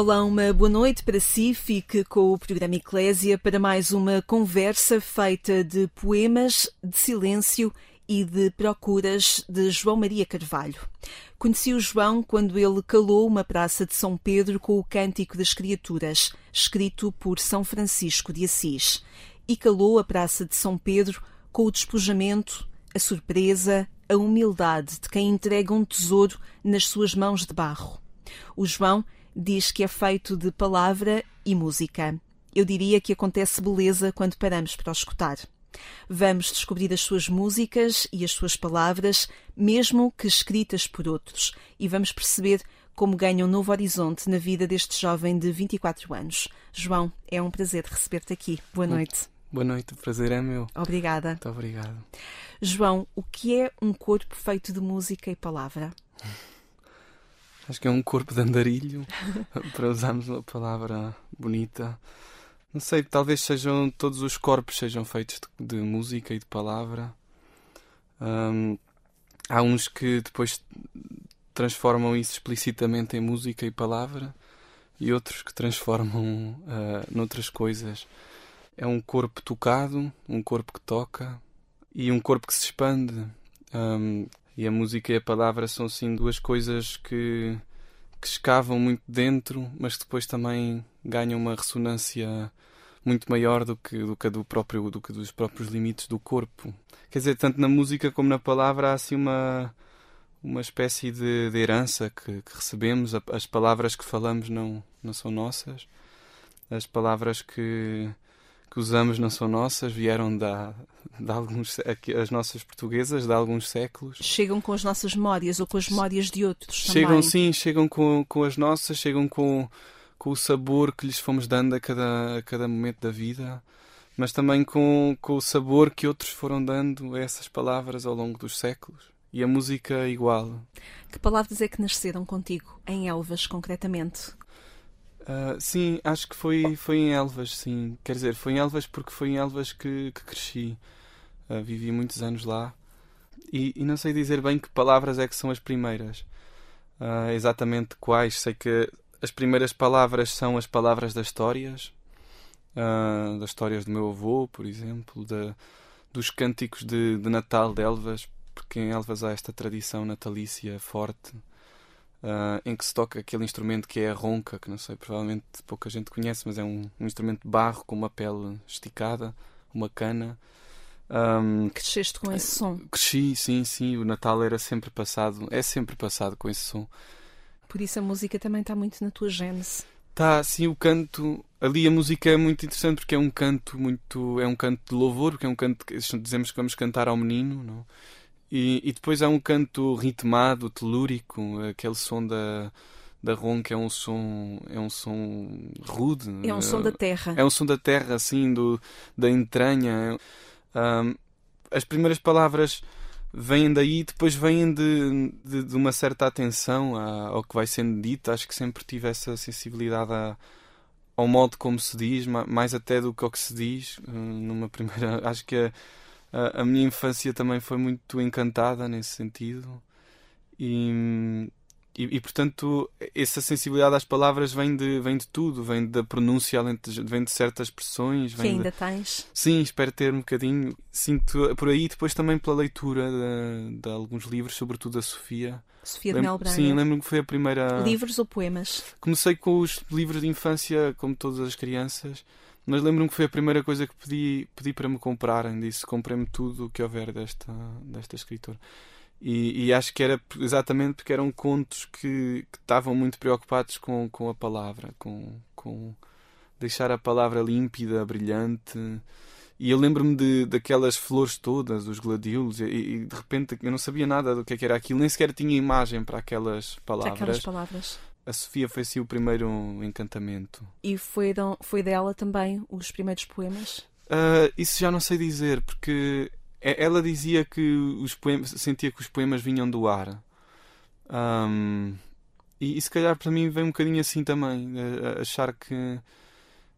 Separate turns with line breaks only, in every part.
Olá, uma boa noite para si. Fique com o programa Eclésia para mais uma conversa feita de poemas, de silêncio e de procuras de João Maria Carvalho. Conheci o João quando ele calou uma praça de São Pedro com o Cântico das Criaturas, escrito por São Francisco de Assis, e calou a praça de São Pedro com o despojamento, a surpresa, a humildade de quem entrega um tesouro nas suas mãos de barro. O João diz que é feito de palavra e música. Eu diria que acontece beleza quando paramos para o escutar. Vamos descobrir as suas músicas e as suas palavras, mesmo que escritas por outros, e vamos perceber como ganha um novo horizonte na vida deste jovem de 24 anos. João, é um prazer receber-te aqui. Boa noite.
Boa noite, o prazer é meu.
Obrigada.
Muito obrigado.
João, o que é um corpo feito de música e palavra?
Acho que é um corpo de andarilho, para usarmos uma palavra bonita. Não sei, talvez sejam todos os corpos sejam feitos de, de música e de palavra. Um, há uns que depois transformam isso explicitamente em música e palavra e outros que transformam uh, noutras coisas. É um corpo tocado, um corpo que toca e um corpo que se expande. Um, e a música e a palavra são sim duas coisas que, que escavam muito dentro, mas depois também ganham uma ressonância muito maior do que, do que, do próprio, do que dos próprios limites do corpo. Quer dizer, tanto na música como na palavra há assim uma, uma espécie de, de herança que, que, recebemos. As palavras que falamos não, não são nossas. As palavras que, que usamos não são nossas, vieram da, de alguns, as nossas portuguesas de alguns séculos.
Chegam com as nossas memórias ou com as memórias de outros
Chegam
também.
sim, chegam com, com as nossas, chegam com, com o sabor que lhes fomos dando a cada, a cada momento da vida, mas também com, com o sabor que outros foram dando a essas palavras ao longo dos séculos. E a música igual.
Que palavras é que nasceram contigo, em Elvas, concretamente?
Uh, sim, acho que foi, foi em Elvas, sim. Quer dizer, foi em Elvas porque foi em Elvas que, que cresci. Uh, vivi muitos anos lá. E, e, não sei dizer bem que palavras é que são as primeiras. Uh, exatamente quais. Sei que as primeiras palavras são as palavras das histórias. das histórias do meu avô, por exemplo. Dos cânticos de, de Natal de Elvas. Porque em Elvas há esta tradição natalícia forte. Uh, em que se toca aquele instrumento que é a ronca, que não sei, provavelmente pouca gente conhece, mas é um, um instrumento de barro com uma pele esticada, uma cana. Um,
Cresceste com esse som?
Cresci, sim, sim. O Natal era sempre passado, é sempre passado com esse som.
Por isso a música também está muito na tua gênese.
Tá, sim, o canto. Ali a música é muito interessante porque é um canto muito. É um canto de louvor, porque é um canto que dizemos que vamos cantar ao menino, não? E, e, depois há um canto ritmado, telúrico, aquele som da, da ronca é um som é um som rude.
É um som da terra.
É um som da terra, assim, do, da entranha. Um, as primeiras palavras vêm daí, depois vêm de, de, de uma certa atenção ao que vai sendo dito. Acho que sempre tive essa sensibilidade a, ao modo como se diz, mais até do que ao que se diz. Numa primeira, acho que a, a, a minha infância também foi muito encantada nesse sentido e, e, e, portanto essa sensibilidade às palavras vem de, vem de tudo, vem da pronúncia, vem de certas expressões.
que ainda
de...
tens?
Sim, espero ter um bocadinho. Sinto por aí, depois também pela leitura de, de alguns livros, sobretudo da Sofia.
Sofia de Mel Braga.
Sim, lembro-me que foi a primeira.
Livros ou poemas?
Comecei com os livros de infância, como todas as crianças. Mas lembro-me que foi a primeira coisa que pedi, pedi para me comprarem. Disse: comprei-me tudo o que houver desta, desta escritora. E, e, acho que era exatamente porque eram contos que, que estavam muito preocupados com, com a palavra, com, com deixar a palavra límpida, brilhante. E eu lembro-me de, daquelas flores todas, os gladiolos, e, e, de repente eu não sabia nada do que, é que era aquilo, nem sequer tinha imagem para aquelas palavras.
Aquelas palavras
a Sofia foi assim o primeiro encantamento.
E foi, foi dela também os primeiros poemas?
Uh, isso já não sei dizer, porque ela dizia que os poemas, sentia que os poemas vinham do ar. Um, e, e, se calhar para mim vem um bocadinho assim também, achar que.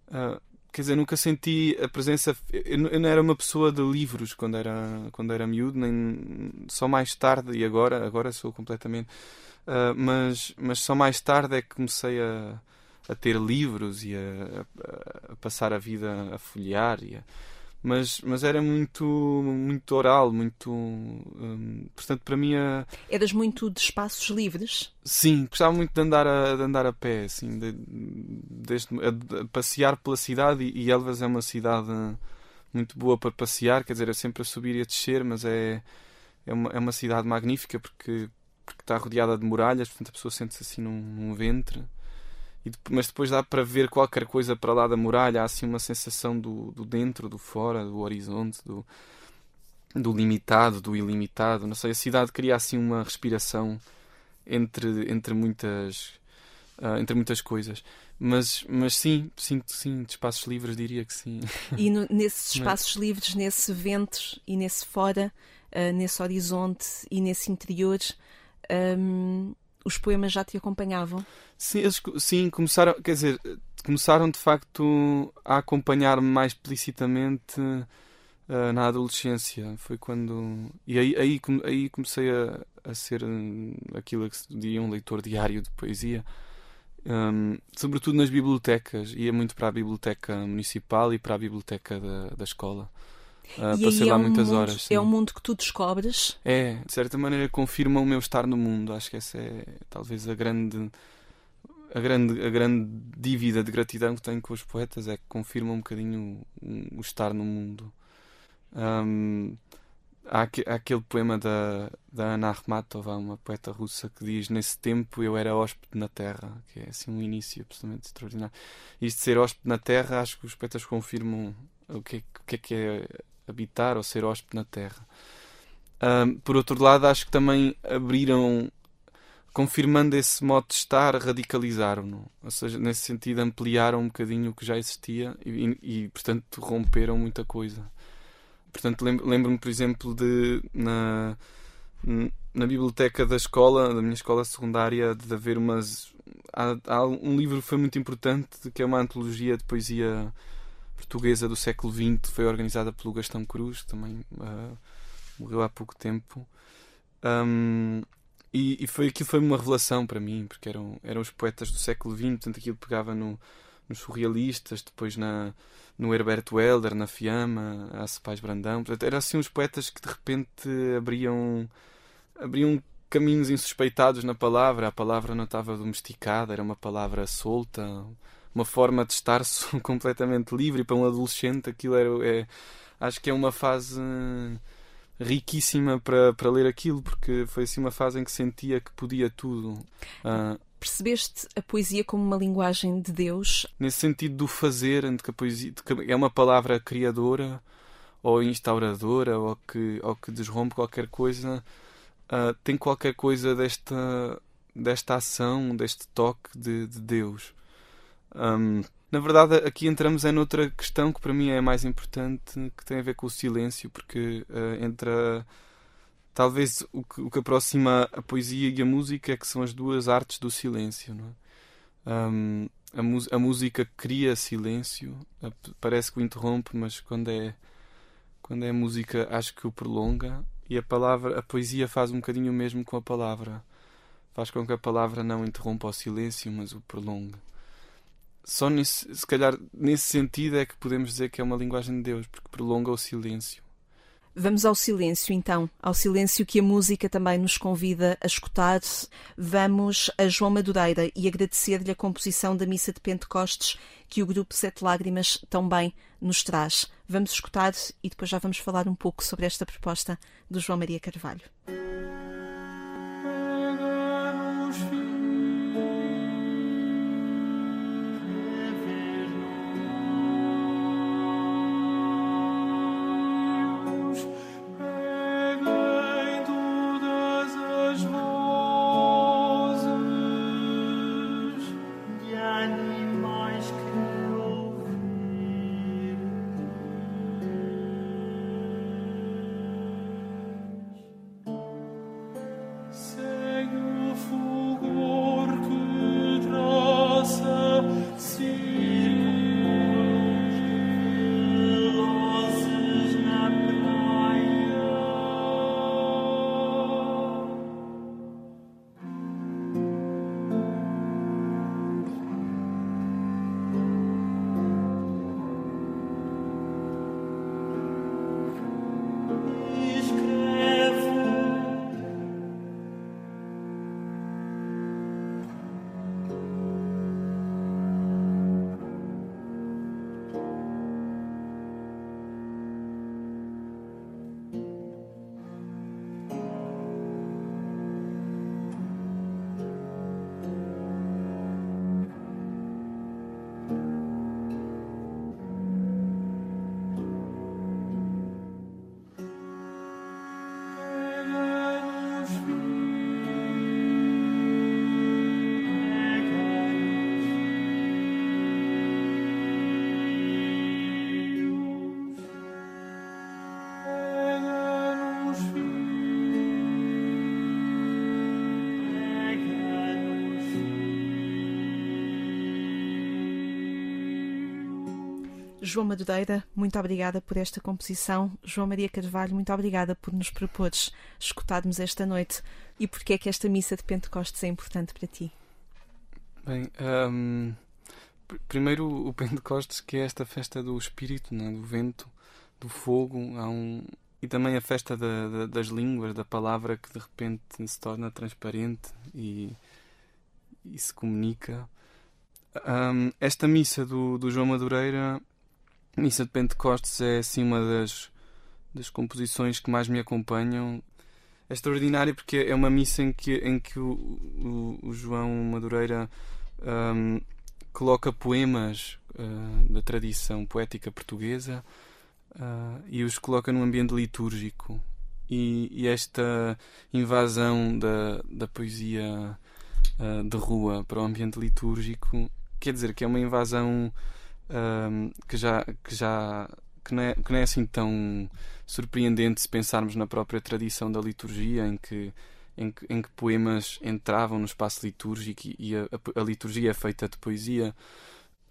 Uh, quer dizer, nunca senti a presença. Eu, eu, não era uma pessoa de livros quando era, quando era miúdo, nem só mais tarde e agora, agora sou completamente. Uh, mas, mas só mais tarde é que comecei a, a ter livros e a, a, a passar a vida a folhear. E a, mas, mas era muito, muito oral, muito. Hum, portanto, para mim. A...
Eras muito de espaços livres?
Sim, gostava muito de andar a, de andar a pé, assim, de, desde, a, a passear pela cidade. E, e Elvas é uma cidade muito boa para passear, quer dizer, é sempre a subir e a descer, mas é, é, uma, é uma cidade magnífica porque, porque está rodeada de muralhas, portanto a pessoa sente-se assim num, num ventre mas depois dá para ver qualquer coisa para lá da muralha, há assim uma sensação do, do dentro, do fora, do horizonte, do, do limitado, do ilimitado. Não sei, a cidade cria assim uma respiração entre, entre, muitas, uh, entre muitas coisas. Mas, mas sim, sinto sim, de espaços livres diria que sim.
E no, nesses espaços mas... livres, nesse vento e nesse fora, uh, nesse horizonte e nesse interior, um, os poemas já te acompanhavam?
Sim, eles, sim, começaram, quer dizer, começaram de facto a acompanhar-me mais explicitamente uh, na adolescência. Foi quando. E aí, aí, aí comecei a, a ser hum, aquilo que se diria um leitor diário de poesia. Um, sobretudo nas bibliotecas, ia muito para a biblioteca municipal e para a biblioteca da, da escola. Uh, passei lá é um muitas
mundo,
horas. Sim.
É um mundo que tu descobres?
É, de certa maneira confirma o meu estar no mundo. Acho que essa é talvez a grande a grande, a grande dívida de gratidão que tenho com os poetas é que confirma um bocadinho o, o estar no mundo. Um, há, há, aquele poema da, da Anna Akhmatova, uma poeta russa, que diz: Nesse tempo eu era hóspede na Terra, que é assim um início absolutamente extraordinário. E isto de ser hóspede na Terra, acho que os poetas confirmam o que é, o que, é, que é habitar ou ser hóspede na Terra. Por outro lado, acho que também abriram, confirmando esse modo de estar, radicalizaram-no. Ou seja, nesse sentido, ampliaram um bocadinho o que já existia e, e portanto, romperam muita coisa. Portanto, lembro-me, por exemplo, de na, na biblioteca da escola, da minha escola secundária, de haver umas. Há, há um livro que foi muito importante, que é uma antologia de poesia portuguesa do século XX foi organizada pelo Gastão Cruz, também uh, morreu há pouco tempo. Um, e, e, foi aquilo foi uma revelação para mim, porque eram, eram os poetas do século XX, portanto aquilo pegava no, nos surrealistas, depois na, no Herberto Helder, na Fiamma, a Cepais Brandão. Portanto, eram assim uns poetas que de repente abriam, abriam caminhos insuspeitados na palavra. A palavra não estava domesticada, era uma palavra solta, uma forma de estar completamente livre para um adolescente aquilo era é, acho que é uma fase riquíssima para, para ler aquilo porque foi assim uma fase em que sentia que podia tudo. Uh,
percebeste a poesia como uma linguagem de Deus?
nesse sentido do fazer entre que a poesia que é uma palavra criadora ou instauradora ou que ou que desrompe qualquer coisa uh, tem qualquer coisa desta desta ação deste toque de, de Deus um, na verdade, aqui entramos em outra questão que para mim é mais importante, que tem a ver com o silêncio, porque uh, entra talvez o que, o que, aproxima a poesia e a música é que são as duas artes do silêncio. É? um, a, a, música cria silêncio, parece que o interrompe, mas quando é quando é música acho que o prolonga e a palavra, a poesia faz um bocadinho o mesmo com a palavra. Faz com que a palavra não interrompa o silêncio, mas o prolongue só nesse, se calhar nesse sentido é que podemos dizer que é uma linguagem de Deus, porque prolonga o silêncio.
Vamos ao silêncio então, ao silêncio que a música também nos convida a escutar. Vamos a João Madureira e agradecer-lhe a composição da Missa de Pentecostes que o grupo Sete Lágrimas também nos traz. Vamos escutar e depois já vamos falar um pouco sobre esta proposta do João Maria Carvalho. João Madureira, muito obrigada por esta composição. João Maria Carvalho, muito obrigada por nos propores escutarmos esta noite. E porquê é que esta missa de Pentecostes é importante para ti?
Bem, um, primeiro o Pentecostes, que é esta festa do Espírito, né? do vento, do fogo, um, e também a festa da, da, das línguas, da palavra que de repente se torna transparente e, e se comunica. Um, esta missa do, do João Madureira Missa de Pentecostes é assim uma das, das composições que mais me acompanham. É extraordinária porque é uma missa em que, em que o, o, o João Madureira um, coloca poemas uh, da tradição poética portuguesa uh, e os coloca num ambiente litúrgico. E, e esta invasão da, da poesia uh, de rua para o ambiente litúrgico quer dizer que é uma invasão um, que já que já que não, é, que não é assim tão surpreendente se pensarmos na própria tradição da liturgia em que em que, em que poemas entravam no espaço litúrgico e a, a, a liturgia é feita de poesia.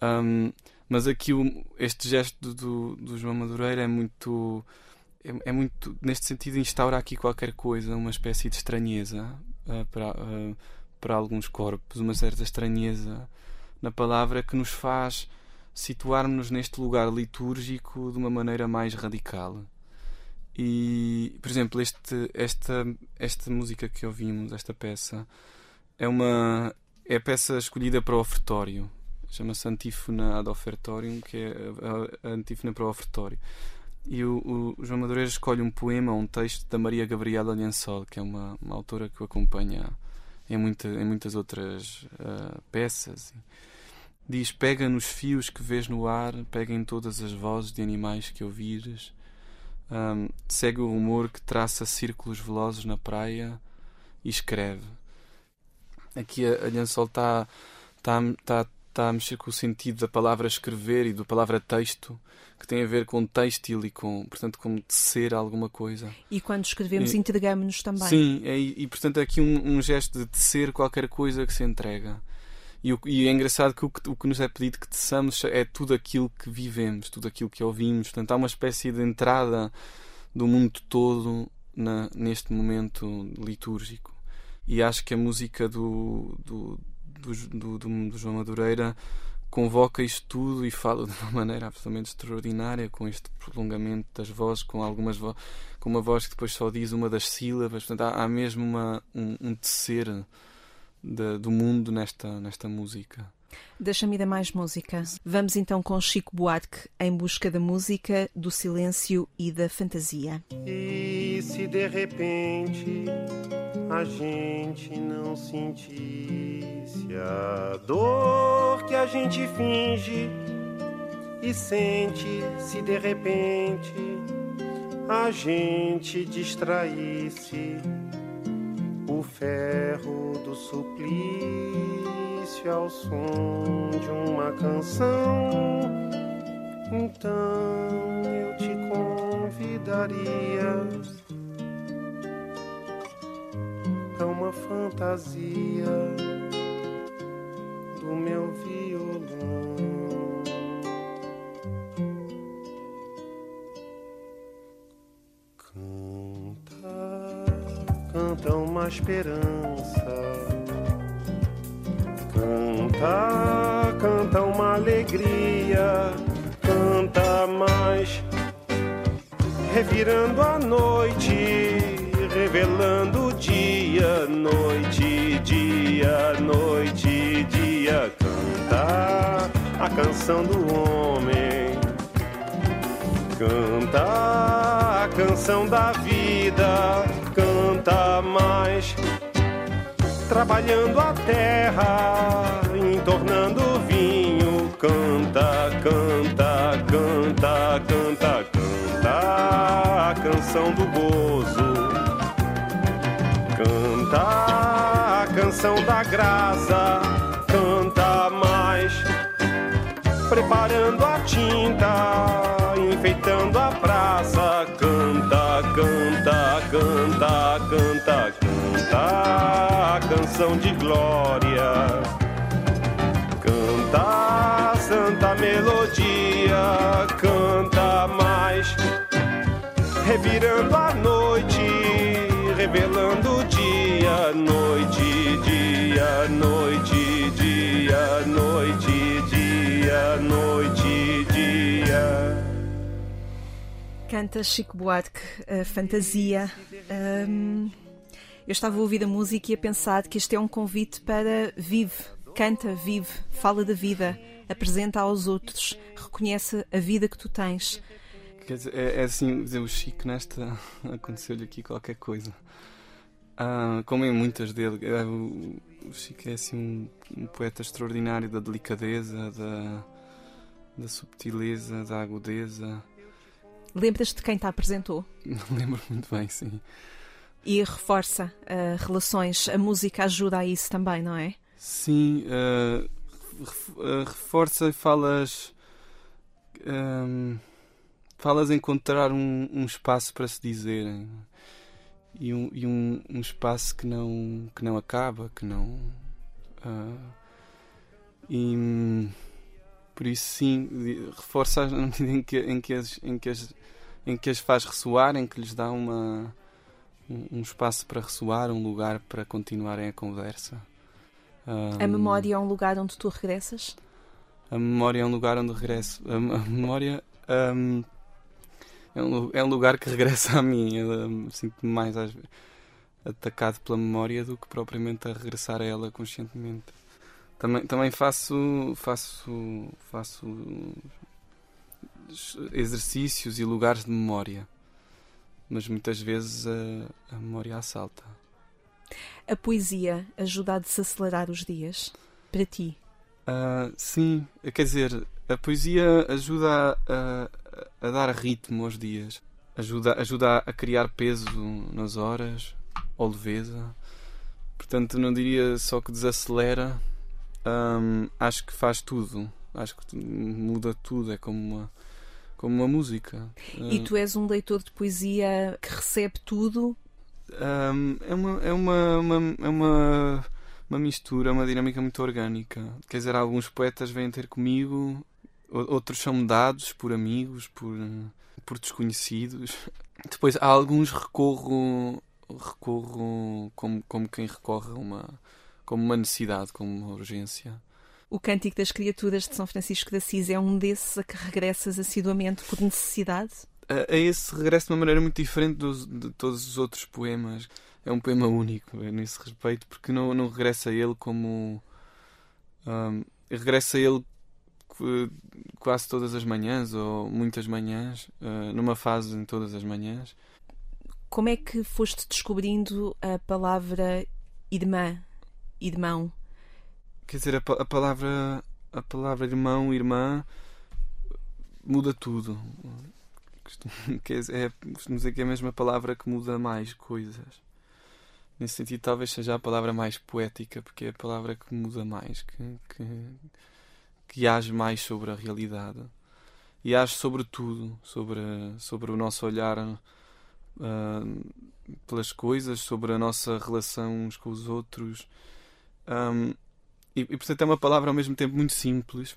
Um, mas aqui o, este gesto do, do João Madureira é muito é, é, muito neste sentido instaura aqui qualquer coisa uma espécie de estranheza uh, para uh, para alguns corpos uma certa estranheza na palavra que nos faz situarmos-nos neste lugar litúrgico de uma maneira mais radical. E, por exemplo, este, esta, esta música que ouvimos, esta peça, é uma é a peça escolhida para o ofertório. Chama-se Antífona ad Ofertorium, que é a, antífona para o ofertório. E o, o, João Madureira escolhe um poema, um texto da Maria Gabriela Liansol, que é uma, uma autora que o acompanha em, muita, em muitas outras uh, peças. Diz: Pega nos fios que vês no ar, pega em todas as vozes de animais que ouvires. Um, segue o rumor que traça círculos velozes na praia e escreve. Aqui a, a está tá, tá, tá a mexer com o sentido da palavra escrever e da palavra texto, que tem a ver com têxtil e com, portanto, com tecer alguma coisa.
E quando escrevemos, entregamos-nos também.
Sim, é, e, portanto, é aqui um, um gesto de tecer qualquer coisa que se entrega. E, o, e é engraçado que o, que o, que nos é pedido que teçamos é tudo aquilo que vivemos, tudo aquilo que ouvimos. Portanto, há uma espécie de entrada do mundo todo na, neste momento litúrgico. E acho que a música do, do, do, do, do João Madureira convoca isto tudo e fala de uma maneira absolutamente extraordinária, com este prolongamento das vozes, com algumas vo com uma voz que depois só diz uma das sílabas. Portanto, há, há mesmo uma, um, um tecer de, do mundo nesta, nesta música.
Deixa-me dar mais música. Vamos então com Chico Buarque em busca da música, do silêncio e da fantasia.
E se de repente a gente não sentisse a dor que a gente finge e sente se de repente a gente distraísse ferro do suplício ao som de uma canção. Então eu te convidaria a uma fantasia do meu violão. Esperança. Canta, canta uma alegria. Canta mais, revirando a noite, revelando o dia, noite, dia, noite, dia. Canta a canção do homem. Canta a canção da vida trabalhando a terra, entornando vinho, canta, canta, canta, canta, canta a canção do gozo, canta a canção da graça, canta mais, preparando a tinta, canção de glória. Canta, santa melodia, canta mais, revirando a noite, revelando dia, noite, dia, noite, dia, noite, dia, noite, dia.
Canta Chico Buarque, uh, fantasia. Um eu estava a ouvir a música e a pensar que este é um convite para vive, canta, vive, fala da vida, apresenta aos outros, reconhece a vida que tu tens.
Quer dizer, é, é assim, dizer, o Chico nesta aconteceu-lhe aqui qualquer coisa. Ah, como em muitas dele, é, o, o Chico é assim um, um, poeta extraordinário da delicadeza, da, da subtileza, da agudeza.
Lembras-te de quem te apresentou?
Lembro muito bem, sim.
E reforça uh, relações, a música ajuda a isso também, não é?
Sim, uh, reforça e falas. Um, falas encontrar um, um, espaço para se dizerem e um, e um, espaço que não que não acaba que não uh, e por isso sim reforça na medida em que em que as, em que as em que as faz ressoar em que lhes dá uma um espaço para ressoar um lugar para continuarem a conversa
a memória é um lugar onde tu regressas
a memória é um lugar onde regresso a, a memória um, é um, é um lugar que regressa a mim. Eu sinto-me mais às vezes, atacado pela memória do que propriamente a regressar a ela conscientemente. Também, também faço, faço, faço exercícios e lugares de memória, mas muitas vezes a, a memória assalta.
A poesia ajuda a desacelerar os dias para ti?
Uh, sim, quer dizer, a poesia ajuda a, a, a, dar ritmo aos dias, ajuda, ajuda a criar peso nas horas, ou leveza. Portanto, não diria só que desacelera, acho que faz tudo, acho que muda tudo, é como uma, como uma música.
E tu és um leitor de poesia que recebe tudo?
Um, é uma. É uma, uma, é uma uma mistura, uma dinâmica muito orgânica. Quer dizer, alguns poetas vêm ter comigo, outros são dados por amigos, por, por desconhecidos. Depois há alguns recorro, recorro como, como quem recorre a uma, como uma necessidade, como uma urgência.
O Cântico das Criaturas de São Francisco de Assis é um desses a que regressas assiduamente por necessidade?
A, a esse regresso de uma maneira muito diferente dos, de todos os outros poemas é um poema único nesse respeito, porque não, não regressa a ele como. Um, regressa a ele quase todas as manhãs, ou muitas manhãs, uh, numa fase em todas as manhãs.
Como é que foste descobrindo a palavra irmã, irmão?
Quer dizer, a, a palavra a palavra irmão, irmã muda tudo. Quer dizer, é, dizer que é a mesma palavra que muda mais coisas. Nesse sentido, talvez seja a palavra mais poética, porque é a palavra que muda mais, que, que, que age mais sobre a realidade. E age sobre tudo, sobre, sobre o nosso olhar uh, pelas coisas, sobre a nossa relação uns com os outros. Um, e, e, portanto, é uma palavra ao mesmo tempo muito simples,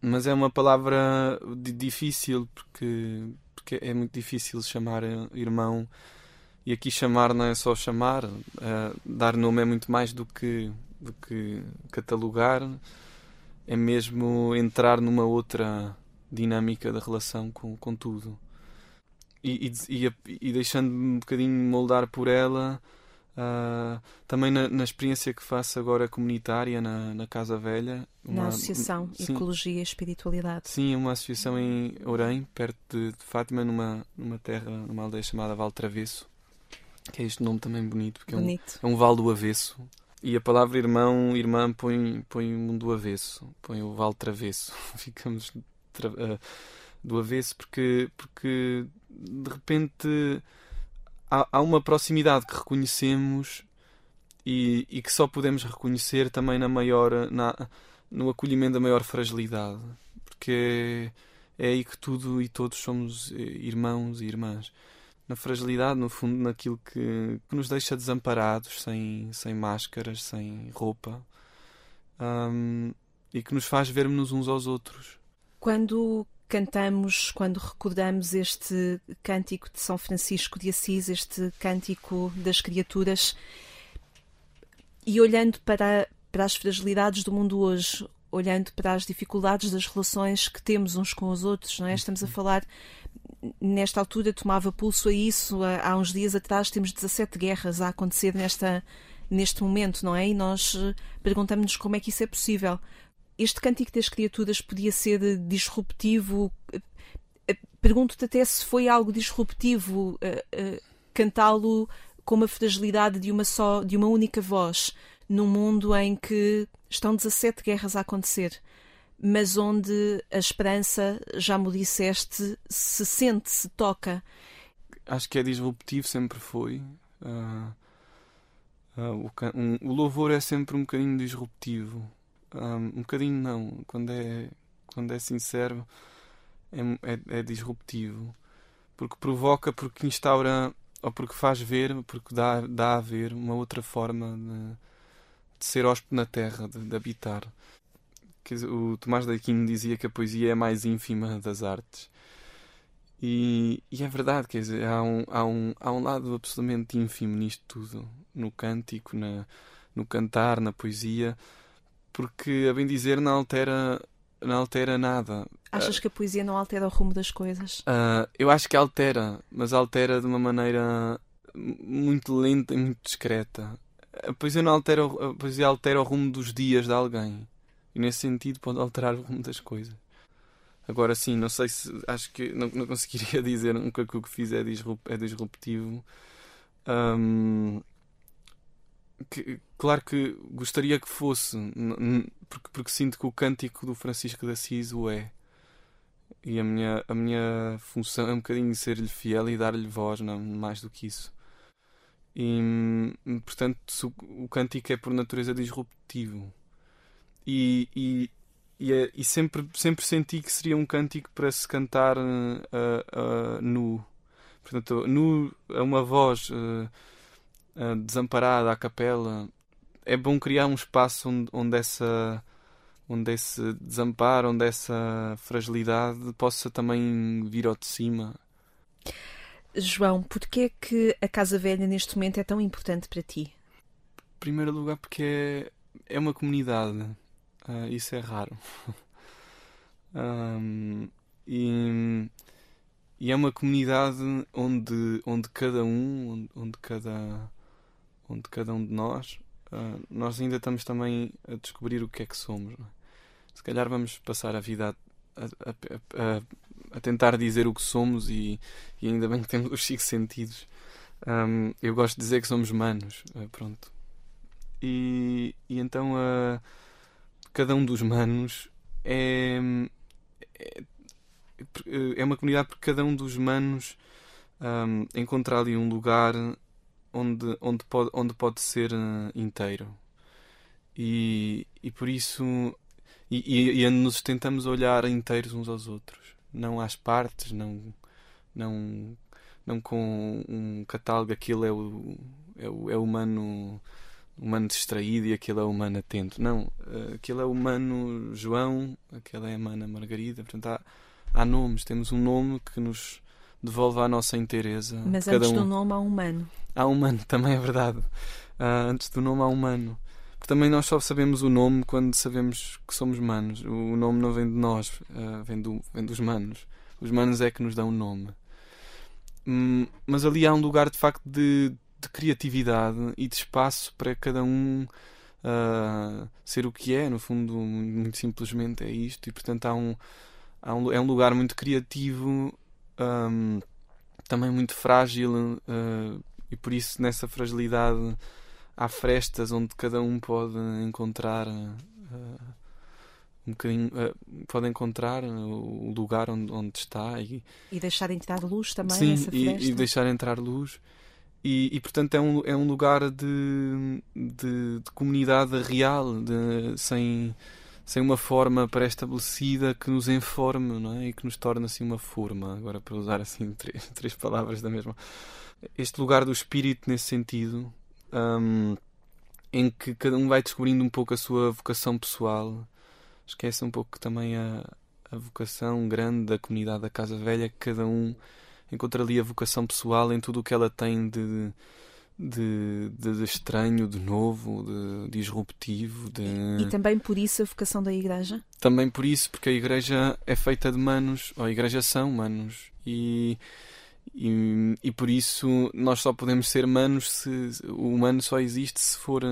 mas é uma palavra difícil, porque, porque é muito difícil chamar irmão e aqui chamar não é só chamar, uh, dar nome é muito mais do que, do que catalogar, é mesmo entrar numa outra dinâmica da relação com, com tudo. E, e, e, e deixando-me um bocadinho moldar por ela, uh, também na, na, experiência que faço agora comunitária na, na Casa Velha.
Uma, na Associação sim, Ecologia e Espiritualidade.
Sim, uma associação em Orem, perto de, de Fátima, numa, numa terra, numa aldeia chamada Val Travesso que é este nome também bonito, porque bonito. É, um, é um vale do avesso. E a palavra irmão, irmã, põe, põe um do avesso, põe o vale travesso. Ficamos tra uh, do avesso porque, porque de repente há, há uma proximidade que reconhecemos e, e, que só podemos reconhecer também na maior, na, no acolhimento da maior fragilidade. Porque é, aí que tudo e todos somos eh, irmãos e irmãs na fragilidade, no fundo, naquilo que, que nos deixa desamparados, sem, sem máscaras, sem roupa, um, e que nos faz vermos uns aos outros.
Quando cantamos quando recordamos este cântico de São Francisco de Assis, este cântico das criaturas, e olhando para, para as fragilidades do mundo hoje, olhando para as dificuldades das relações que temos uns com os outros, não é? Estamos a uhum. falar nesta altura tomava pulso a isso. Há uns dias atrás temos 17 guerras a acontecer nesta, neste momento, não é? E nós eh, perguntamos-nos como é que isso é possível. Este cântico das criaturas podia ser disruptivo. Eh, pergunto-te até se foi algo disruptivo uh, uh, cantá-lo com uma fragilidade de uma só, de uma única voz, num mundo em que estão 17 guerras a acontecer mas onde a esperança, já me disseste, se sente, se toca.
Acho que é disruptivo, sempre foi. Uh, uh, o, um, o, louvor é sempre um bocadinho disruptivo. Um, um bocadinho não, quando é, quando é sincero, é, é, é disruptivo. Porque provoca, porque instaura, ou porque faz ver, porque dá, dá a ver uma outra forma de, de ser hóspede na terra, de, de habitar o Tomás de Aquino dizia que a poesia é a mais ínfima das artes. E, e, é verdade, quer dizer, há um, há, um, há um lado absolutamente ínfimo nisto tudo, no cântico, na, no cantar, na poesia, porque, a bem dizer, não altera, não altera nada.
Achas que a poesia não altera o rumo das coisas?
Uh, eu acho que altera, mas altera de uma maneira muito lenta e muito discreta. A poesia, não altera, a poesia altera o rumo dos dias de alguém. E nesse sentido pode alterar o rumo das coisas. Agora sim, não sei se. Acho que não, não conseguiria dizer nunca que o que fiz é, disrupt, é disruptivo. Um, que, claro que gostaria que fosse, porque, porque sinto que o cântico do Francisco de Assis o é. E a minha, a minha função é um bocadinho ser-lhe fiel e dar-lhe voz, não mais do que isso. E, portanto, o cântico é por natureza disruptivo e, e, e, é, e, sempre, sempre senti que seria um cântico para se cantar uh, uh, nu. Portanto, nu a uma voz uh, desamparada à capela. É bom criar um espaço onde, onde essa onde esse desamparo, onde essa fragilidade possa também vir ao de cima.
João, porquê é que a Casa Velha neste momento é tão importante para ti?
Em primeiro lugar porque é, é uma comunidade Uh, isso é raro. um, e, e, é uma comunidade onde, onde cada um, onde, onde cada, onde cada um de nós, uh, nós ainda estamos também a descobrir o que é que somos. É? Se calhar vamos passar a vida a, a, a, a, tentar dizer o que somos e, e ainda bem que temos os cinco sentidos. Um, eu gosto de dizer que somos manos, uh, pronto. E, e então uh, cada um dos manos é, é, é uma comunidade porque cada um dos manos um, encontra ali um lugar onde, onde, pode, onde pode ser uh, inteiro. E, e por isso. E, e, e nos tentamos olhar inteiros uns aos outros, não às partes, não, não, não com um catálogo, aquilo é o, é o, é o humano humano distraído e aquele é o humano atento. Não, eh, aquele é o humano João, aquela é a humana Margarida. Portanto, há, há nomes, temos um nome que nos devolve a nossa inteireza.
Mas antes um. do nome há um humano.
Há um humano, também é verdade. Uh, antes do nome há um humano. Porque também nós só sabemos o nome quando sabemos que somos manos. O nome não vem de nós, uh, vem, do, vem dos manos. Os manos é que nos dão o nome. Hum, mas ali há um lugar de facto de, de criatividade e de espaço para cada um uh, ser o que é, no fundo, muito simplesmente é isto, e portanto há um, há um é um lugar muito criativo, um, também muito frágil, uh, e por isso nessa fragilidade há frestas onde cada um pode encontrar. Uh, um bocadinho uh, pode encontrar o lugar onde, onde está e,
e deixar entrar luz também
sim, e, e, deixar entrar luz e, e, portanto é um, é um lugar de, de, de comunidade real, de, sem, sem uma forma pré-estabelecida que nos informe não é? e que nos torne assim uma forma. Agora, para usar assim três, três palavras da mesma. Este lugar do espírito, nesse sentido, um, em que cada um vai descobrindo um pouco a sua vocação pessoal, esquece um pouco também a, a vocação grande da comunidade da Casa Velha, que cada um encontra ali a vocação pessoal em tudo o que ela tem de, de, de, de estranho, de novo, de, disruptivo. De...
E também por isso a vocação da Igreja?
Também por isso, porque a Igreja é feita de manos, ou a Igreja são manos. E, e, e por isso nós só podemos ser manos se o humano só existe se for,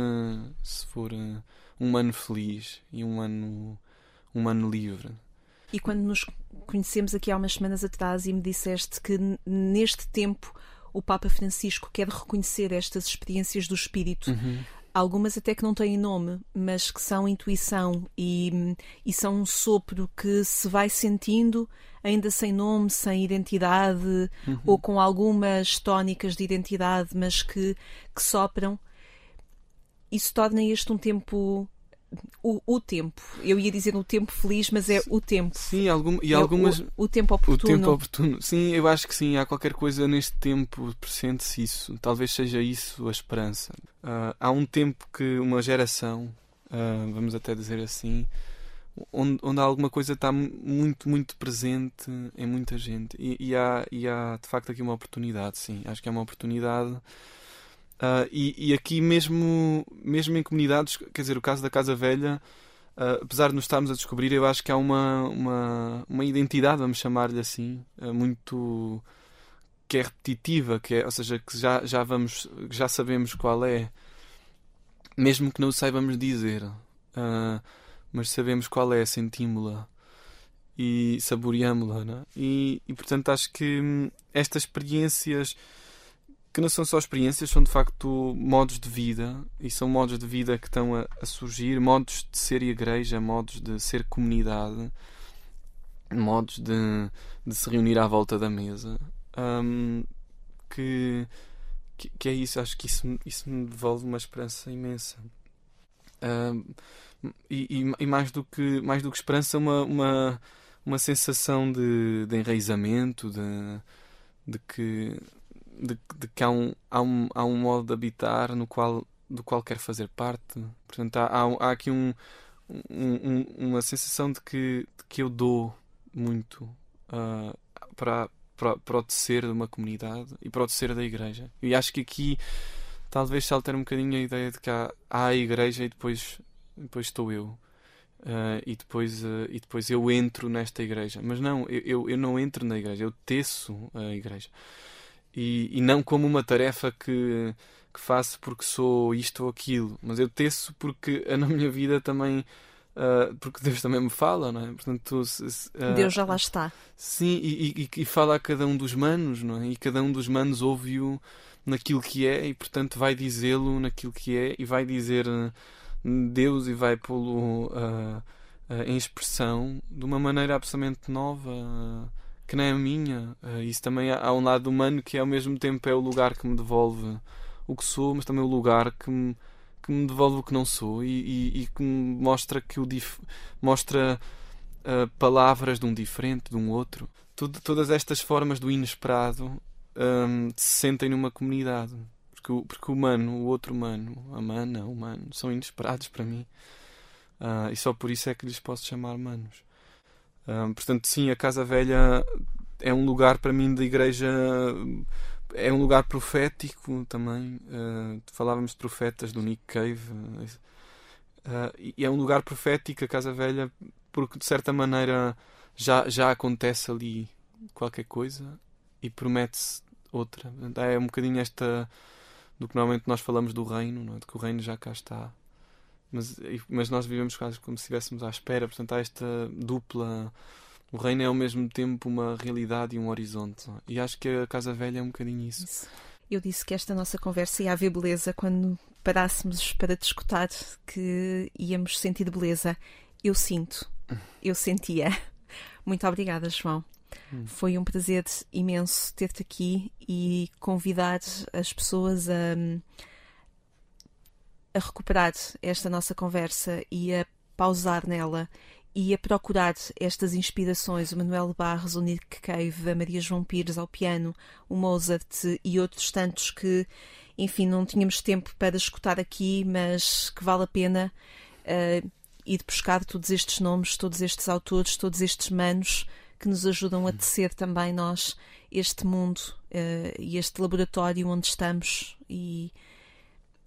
se for um humano feliz e um humano, um humano livre.
E quando nos conhecemos aqui há umas semanas atrás e me disseste que neste tempo o Papa Francisco quer reconhecer estas experiências do Espírito.
Uhum.
Algumas até que não têm nome, mas que são intuição e, e são um sopro que se vai sentindo ainda sem nome, sem identidade
uhum.
ou com algumas tónicas de identidade, mas que, que sopram. Isso torna este um tempo o, o, tempo. Eu ia dizer o tempo feliz, mas é o tempo.
Sim, algum, e é algumas.
O, o, tempo oportuno.
O tempo oportuno. Sim, eu acho que sim. Há qualquer coisa neste tempo, presente-se isso. Talvez seja isso a esperança. Uh, há um tempo que uma geração, uh, vamos até dizer assim, onde, onde alguma coisa está muito, muito presente em muita gente. E, e, há, e há, de facto, aqui uma oportunidade, sim. Acho que é uma oportunidade Uh, e, e, aqui mesmo, mesmo em comunidades, quer dizer, o caso da Casa Velha, uh, apesar de nos estarmos a descobrir, eu acho que há uma, uma, uma identidade, vamos chamar-lhe assim, uh, muito que é repetitiva, que é, ou seja, que já, já vamos, já sabemos qual é, mesmo que não o saibamos dizer, mas sabemos qual é, sentimos-la e saboreamos-la, é? e, e portanto acho que hum, estas experiências que não são só experiências, são de facto modos de vida e são modos de vida que estão a, a surgir, modos de ser igreja, modos de ser comunidade, modos de, de se reunir à volta da mesa. Um, que, que, que, é isso, acho que isso, isso me devolve uma esperança imensa. Um, e, e, e, mais, do que, mais do que esperança, uma, uma, uma sensação de, de enraizamento, de, de que de, de que há um, há, um, há um modo de habitar no qual, do qual quer fazer parte. Portanto, há, há, há aqui um, um, uma sensação de que, de que eu dou muito uh, para, para, para o tecer de uma comunidade e para o tecer da igreja. E acho que aqui talvez se altere um bocadinho a ideia de que há, há a igreja e depois, depois estou eu. Uh, e, depois, uh, e depois eu entro nesta igreja. Mas não, eu, eu, eu não entro na igreja, eu teço a igreja e, e não como uma tarefa que, que faço porque sou isto ou aquilo, mas eu teço porque na minha vida também. Uh, porque Deus também me fala, não é? Portanto,
uh, Deus já lá está.
Sim, e, e, e, fala a cada um dos manos, não é? E cada um dos manos ouve-o naquilo que é e, portanto, vai dizê-lo naquilo que é e vai dizer uh, Deus e vai pô-lo em expressão de uma maneira absolutamente nova que não é a minha. Uh, isso também há, um lado humano que ao mesmo tempo é o lugar que me devolve o que sou, mas também o lugar que me, que me devolve o que não sou e, e, e que me mostra que o dif mostra uh, palavras de um diferente, de um outro. Tudo, todas estas formas do inesperado um, se sentem numa comunidade. Porque porque o humano, o outro humano, a mana, o humano, são inesperados para mim. Uh, e só por isso é que lhes posso chamar manos. Um, portanto, sim, a Casa Velha é um lugar para mim de igreja, é um lugar profético também. Uh, falávamos de profetas do Nick Cave. Uh, e é um lugar profético a Casa Velha porque de certa maneira já, já acontece ali qualquer coisa e promete-se outra. É um bocadinho esta do que normalmente nós falamos do reino, não é? de que o reino já cá está mas, mas nós vivemos quase como se estivéssemos à espera, portanto há esta dupla. O reino é ao mesmo tempo uma realidade e um horizonte. E acho que a Casa Velha é um bocadinho isso. isso.
Eu disse que esta nossa conversa ia haver beleza quando parássemos para te escutar, que íamos sentir beleza. Eu sinto, eu sentia. Muito obrigada, João. Hum. Foi um prazer imenso ter-te aqui e convidar as pessoas a a recuperar esta nossa conversa e a pausar nela e a procurar estas inspirações, o Manuel Barros, o Nick Cave, a Maria João Pires ao piano, o Mozart e outros tantos que, enfim, não tínhamos tempo para escutar aqui, mas que vale a pena. Uh, de buscar todos estes nomes, todos estes autores, todos estes manos que nos ajudam a tecer também nós este mundo uh, e este laboratório onde estamos e,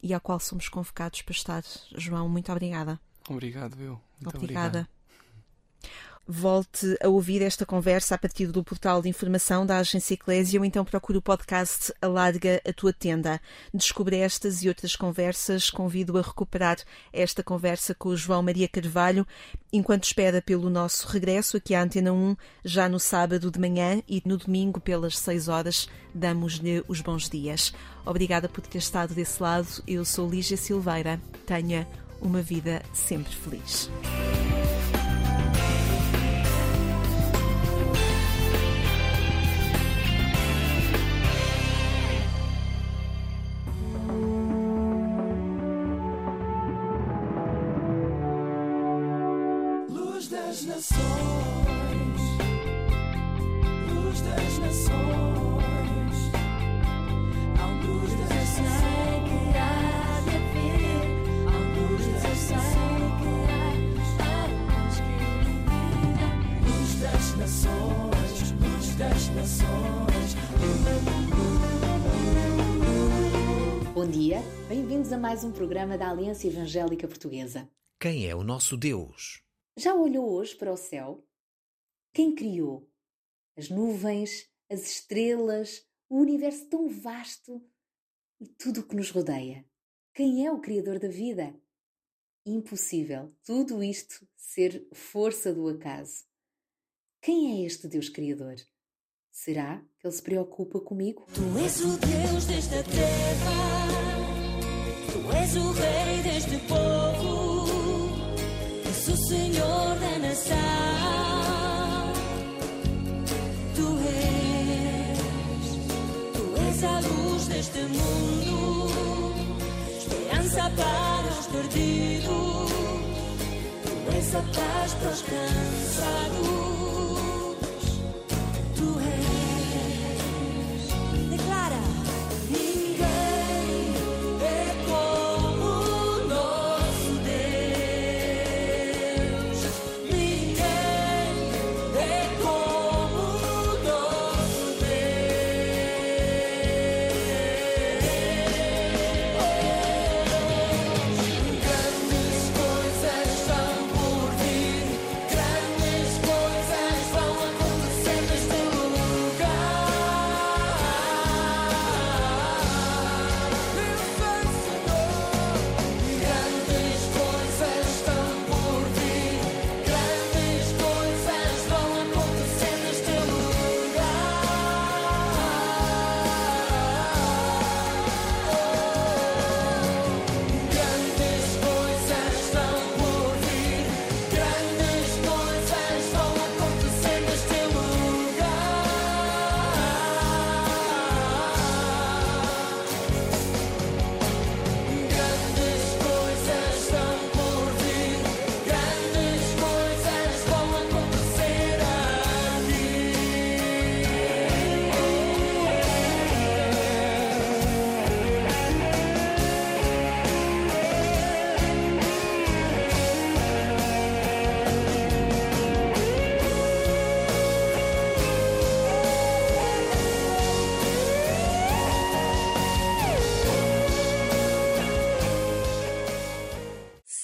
e ao qual somos convocados para estar. João, muito obrigada.
Obrigado, eu.
Muito obrigada. Obrigado volte a ouvir esta conversa a partir do portal de informação da Agência Eclésia ou então procure o podcast Alarga a Tua Tenda. Descobre estas e outras conversas. Convido a recuperar esta conversa com o João Maria Carvalho enquanto espera pelo nosso regresso aqui à Antena 1 já no sábado de manhã e no domingo pelas 6 horas. Damos-lhe os bons dias. Obrigada por ter estado desse lado. Eu sou Lígia Silveira. Tenha uma vida sempre feliz.
Programa da Aliança Evangélica Portuguesa.
Quem é o nosso Deus?
Já olhou hoje para o céu? Quem criou? As nuvens, as estrelas, o universo tão vasto e tudo o que nos rodeia. Quem é o Criador da vida? Impossível tudo isto ser força do acaso. Quem é este Deus Criador? Será que Ele se preocupa comigo?
Tu és o Deus desta terra, Tu és o Rei deste povo, és o Senhor da nação. Tu és, Tu és a luz deste mundo, esperança para os perdidos, Tu és a paz para os cansados.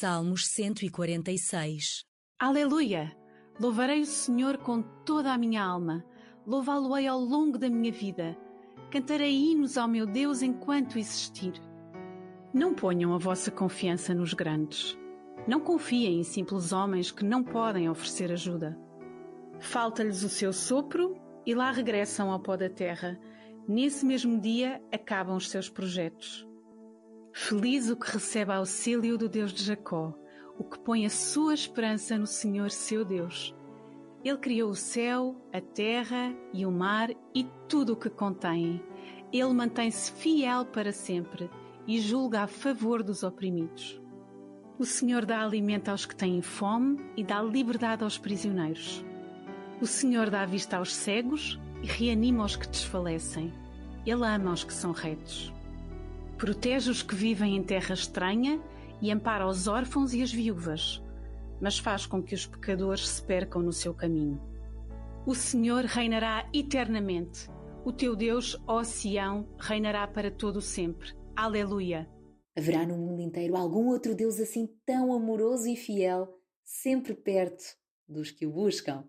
Salmos 146
Aleluia! Louvarei o Senhor com toda a minha alma, louvá-lo-ei ao longo da minha vida, cantarei hinos ao meu Deus enquanto existir. Não ponham a vossa confiança nos grandes. Não confiem em simples homens que não podem oferecer ajuda. Falta-lhes o seu sopro e lá regressam ao pó da terra. Nesse mesmo dia acabam os seus projetos. Feliz o que recebe auxílio do Deus de Jacó, o que põe a sua esperança no Senhor seu Deus. Ele criou o céu, a terra e o mar e tudo o que contém. Ele mantém-se fiel para sempre e julga a favor dos oprimidos. O Senhor dá alimento aos que têm fome e dá liberdade aos prisioneiros. O Senhor dá vista aos cegos e reanima os que desfalecem. Ele ama os que são retos. Protege os que vivem em terra estranha e ampara os órfãos e as viúvas. mas faz com que os pecadores se percam no seu caminho. O Senhor reinará eternamente. O teu Deus, ó Sião, reinará para todo o sempre. Aleluia.
Haverá no mundo inteiro algum outro Deus assim tão amoroso e fiel, sempre perto dos que o buscam?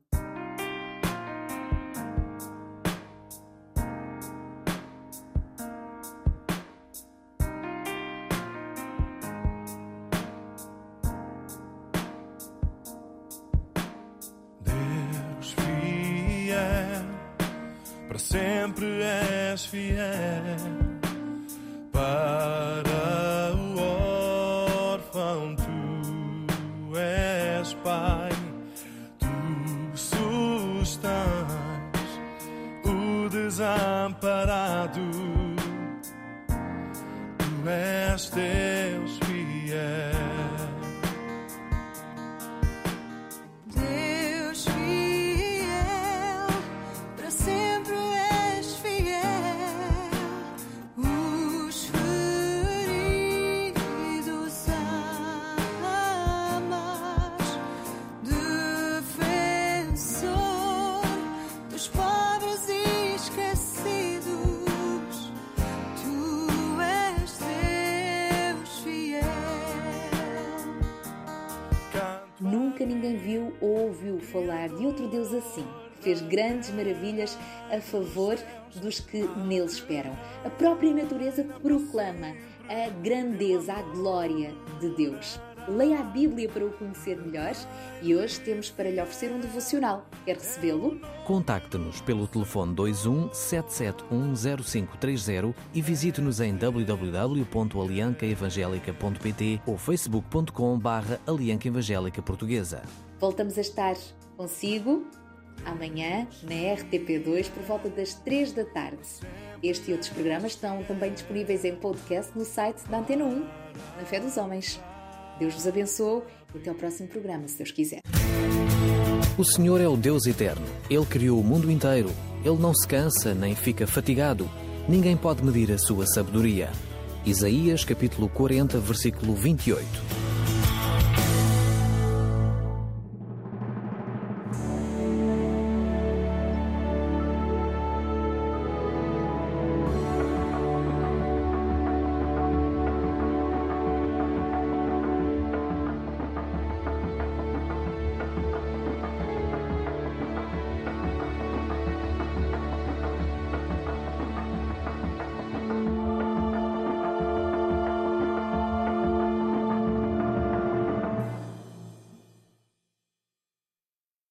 Para sempre és fiel. Para o órfão, tu és pai, tu sustens o desamparado, tu és
falar de outro Deus assim, que fez grandes maravilhas a favor dos que nele esperam. A própria natureza proclama a grandeza, a glória de Deus. Leia a Bíblia para o conhecer melhor e hoje temos para lhe oferecer um devocional. Quer recebê-lo?
Contacte-nos pelo telefone 21 7710530 e visite-nos em www.aliancaevangelica.pt ou facebook.com barra Alianca Evangélica Portuguesa.
Voltamos a estar consigo amanhã na RTP2 por volta das 3 da tarde. Este e outros programas estão também disponíveis em podcast no site da Antena 1, na Fé dos Homens. Deus vos abençoe e até ao próximo programa, se Deus quiser.
O Senhor é o Deus eterno. Ele criou o mundo inteiro. Ele não se cansa nem fica fatigado. Ninguém pode medir a sua sabedoria. Isaías capítulo 40, versículo 28.